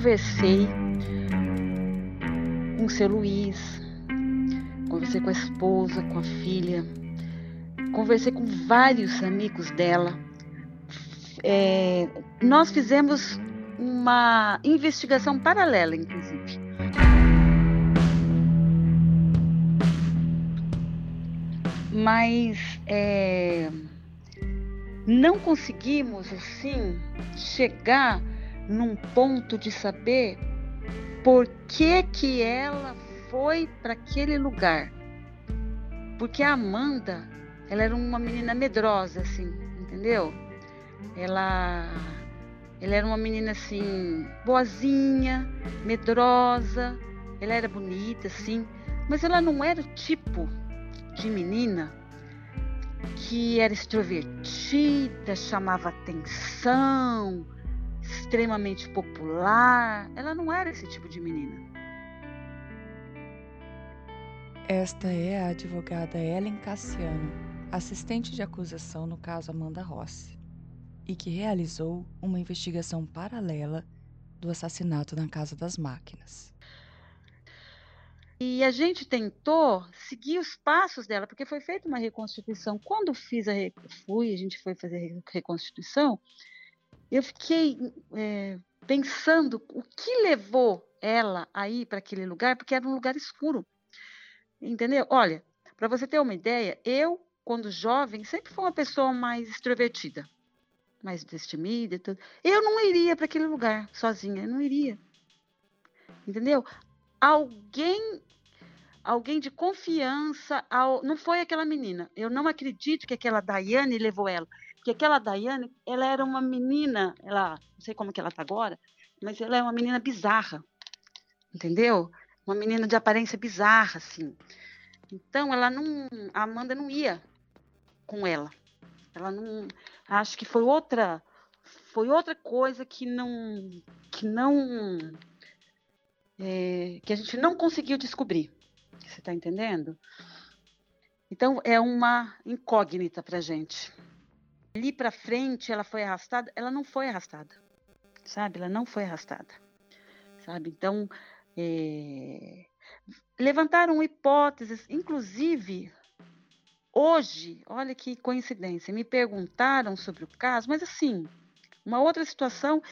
conversei com o seu Luiz, conversei com a esposa, com a filha, conversei com vários amigos dela. É, nós fizemos uma investigação paralela, inclusive. Mas é, não conseguimos, assim, chegar num ponto de saber por que que ela foi para aquele lugar. Porque a Amanda, ela era uma menina medrosa, assim, entendeu? Ela, ela era uma menina assim, boazinha, medrosa, ela era bonita, assim, mas ela não era o tipo de menina que era extrovertida, chamava atenção, extremamente popular. Ela não era esse tipo de menina. Esta é a advogada Ellen Cassiano, assistente de acusação no caso Amanda Rossi, e que realizou uma investigação paralela do assassinato na Casa das Máquinas. E a gente tentou seguir os passos dela, porque foi feita uma reconstituição. Quando fiz a fui, a gente foi fazer a reconstituição, eu fiquei é, pensando o que levou ela aí para aquele lugar, porque era um lugar escuro. Entendeu? Olha, para você ter uma ideia, eu, quando jovem, sempre fui uma pessoa mais extrovertida, mais destemida e tudo. Eu não iria para aquele lugar sozinha, eu não iria. Entendeu? Alguém alguém de confiança, ao... não foi aquela menina. Eu não acredito que aquela Daiane levou ela. Porque aquela Daiane, ela era uma menina, ela, não sei como que ela está agora, mas ela é uma menina bizarra, entendeu? Uma menina de aparência bizarra, assim. Então, ela não, a Amanda não ia com ela. Ela não, acho que foi outra, foi outra coisa que não, que não, é, que a gente não conseguiu descobrir. Você está entendendo? Então, é uma incógnita para gente ali para frente ela foi arrastada, ela não foi arrastada, sabe? Ela não foi arrastada, sabe? Então, é... levantaram hipóteses, inclusive hoje, olha que coincidência, me perguntaram sobre o caso, mas assim, uma outra situação,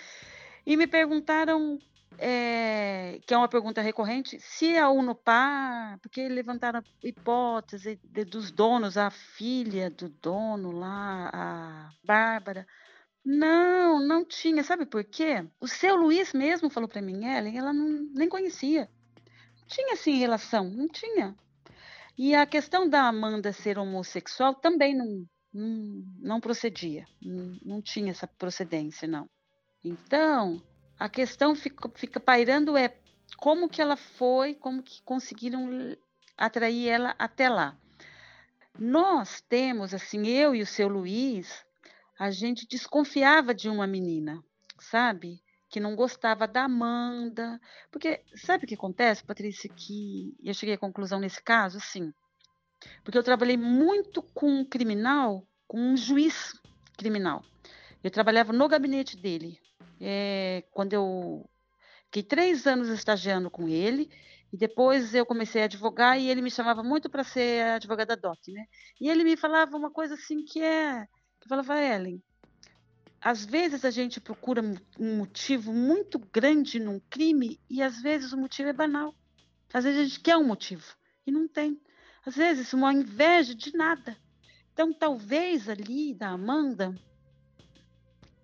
e me perguntaram é, que é uma pergunta recorrente, se a Unopar, porque levantaram a hipótese de, dos donos, a filha do dono lá, a Bárbara, não, não tinha, sabe por quê? O seu Luiz mesmo falou para mim, Ellen, ela não, nem conhecia, não tinha assim relação, não tinha. E a questão da Amanda ser homossexual também não, não, não procedia, não, não tinha essa procedência, não. Então, a questão fica, fica pairando é como que ela foi, como que conseguiram atrair ela até lá. Nós temos, assim, eu e o seu Luiz, a gente desconfiava de uma menina, sabe? Que não gostava da Amanda. Porque sabe o que acontece, Patrícia? Que eu cheguei à conclusão nesse caso, sim. Porque eu trabalhei muito com um criminal, com um juiz criminal. Eu trabalhava no gabinete dele, é, quando eu fiquei três anos estagiando com ele, e depois eu comecei a advogar e ele me chamava muito para ser advogada DOC, né? E ele me falava uma coisa assim que é, que falava, Ellen, às vezes a gente procura um motivo muito grande num crime e às vezes o motivo é banal. Às vezes a gente quer um motivo e não tem. Às vezes uma inveja de nada. Então talvez ali da Amanda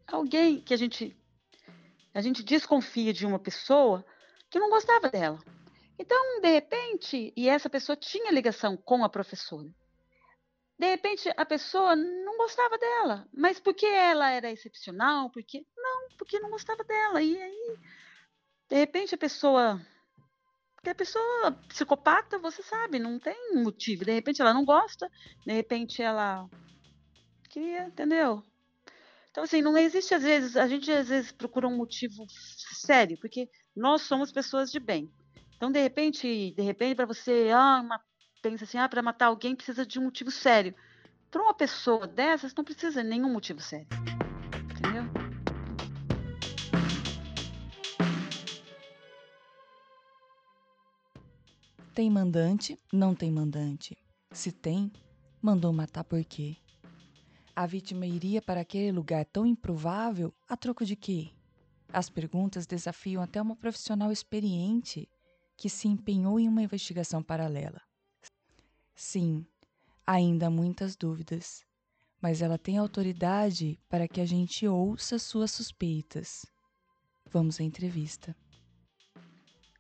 alguém que a gente a gente desconfia de uma pessoa que não gostava dela. Então, de repente, e essa pessoa tinha ligação com a professora. De repente, a pessoa não gostava dela, mas porque ela era excepcional? Porque não, porque não gostava dela. E aí, de repente, a pessoa porque a pessoa psicopata, você sabe, não tem motivo. De repente ela não gosta, de repente ela queria, entendeu? Então, assim, não existe às vezes, a gente às vezes procura um motivo sério, porque nós somos pessoas de bem. Então, de repente, de repente, para você, ah, uma, pensa assim, ah, para matar alguém precisa de um motivo sério. Para uma pessoa dessas, não precisa de nenhum motivo sério. Entendeu? Tem mandante? Não tem mandante. Se tem, mandou matar por quê? A vítima iria para aquele lugar tão improvável a troco de quê? As perguntas desafiam até uma profissional experiente que se empenhou em uma investigação paralela. Sim, ainda há muitas dúvidas, mas ela tem autoridade para que a gente ouça suas suspeitas. Vamos à entrevista.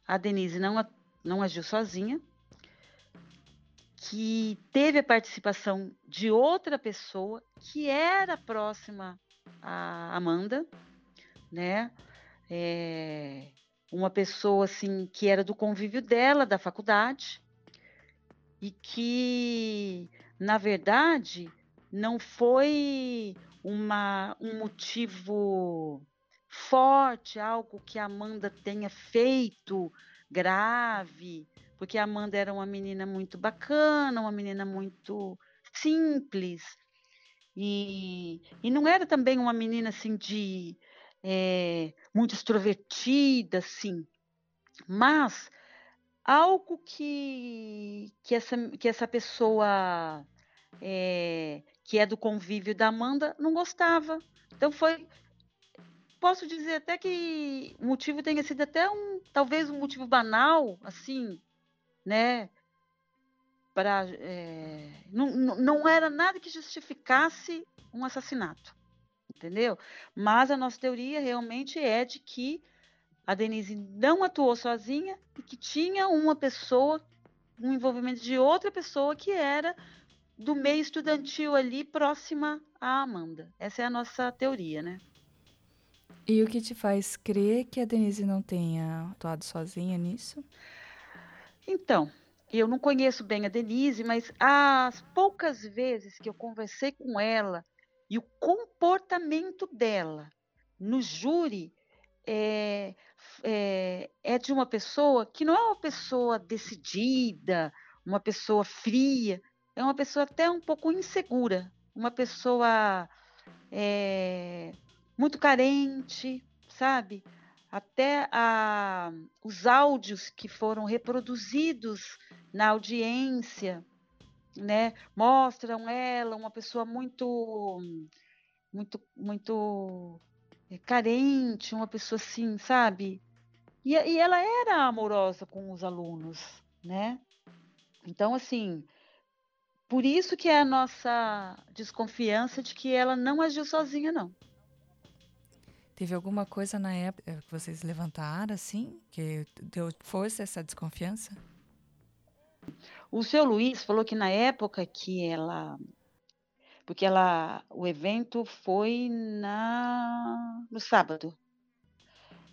A Denise não, não agiu sozinha, que teve a participação de outra pessoa que era próxima a Amanda, né? É, uma pessoa assim que era do convívio dela, da faculdade, e que, na verdade, não foi uma, um motivo forte, algo que a Amanda tenha feito grave, porque a Amanda era uma menina muito bacana, uma menina muito simples, e, e não era também uma menina assim de é, muito extrovertida, assim, mas algo que, que, essa, que essa pessoa é, que é do convívio da Amanda não gostava. Então foi, posso dizer até que o motivo tenha sido até um, talvez um motivo banal, assim, né? Para é, não, não era nada que justificasse um assassinato entendeu? Mas a nossa teoria realmente é de que a Denise não atuou sozinha e que tinha uma pessoa, um envolvimento de outra pessoa que era do meio estudantil ali próxima à Amanda. Essa é a nossa teoria, né? E o que te faz crer que a Denise não tenha atuado sozinha nisso? Então, eu não conheço bem a Denise, mas as poucas vezes que eu conversei com ela e o comportamento dela no júri é, é, é, de uma pessoa que não é uma pessoa decidida, uma pessoa fria, é uma pessoa até um pouco insegura, uma pessoa é, muito carente, sabe? Até a, os áudios que foram reproduzidos na audiência né? Mostram ela uma pessoa muito, muito, muito eh, carente, uma pessoa assim, sabe? E, e ela era amorosa com os alunos, né? Então, assim, por isso que é a nossa desconfiança de que ela não agiu sozinha, não. Teve alguma coisa na época que vocês levantaram, assim, que deu força essa desconfiança? O seu Luiz falou que na época que ela porque ela o evento foi na no sábado.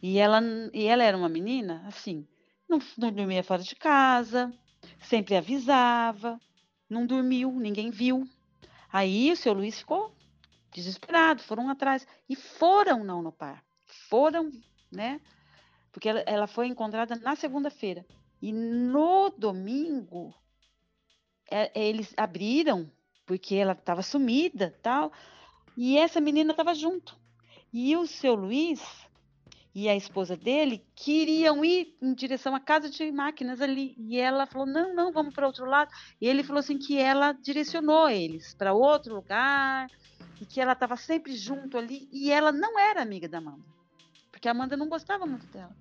E ela e ela era uma menina assim, não, não dormia fora de casa, sempre avisava, não dormiu, ninguém viu. Aí o seu Luiz ficou desesperado, foram atrás e foram não no par. Foram, né? Porque ela, ela foi encontrada na segunda-feira. E no domingo, é, é, eles abriram, porque ela estava sumida tal, e essa menina estava junto. E o seu Luiz e a esposa dele queriam ir em direção à casa de máquinas ali. E ela falou: não, não, vamos para outro lado. E ele falou assim que ela direcionou eles para outro lugar e que ela estava sempre junto ali. E ela não era amiga da Amanda, porque a Amanda não gostava muito dela.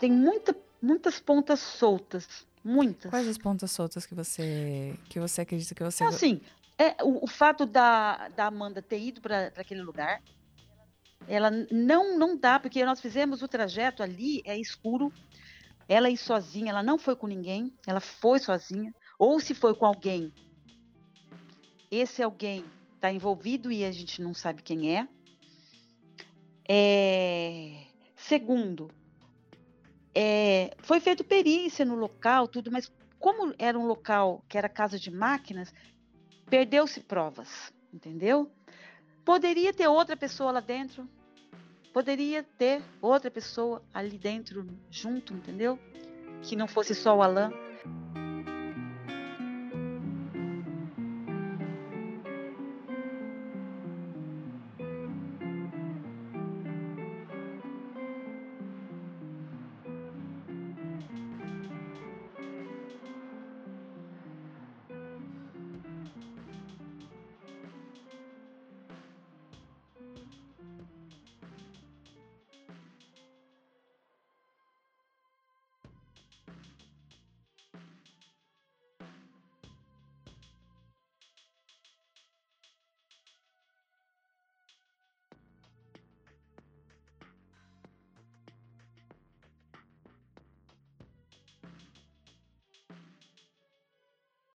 tem muita, muitas pontas soltas. Muitas. Quais as pontas soltas que você que você acredita que você. Assim, é, o, o fato da, da Amanda ter ido para aquele lugar, ela não, não dá, porque nós fizemos o trajeto ali, é escuro. Ela ir sozinha, ela não foi com ninguém, ela foi sozinha. Ou se foi com alguém, esse alguém está envolvido e a gente não sabe quem é. é... Segundo, é, foi feito perícia no local, tudo, mas como era um local que era casa de máquinas, perdeu-se provas, entendeu? Poderia ter outra pessoa lá dentro, poderia ter outra pessoa ali dentro junto, entendeu? Que não fosse só o Alan.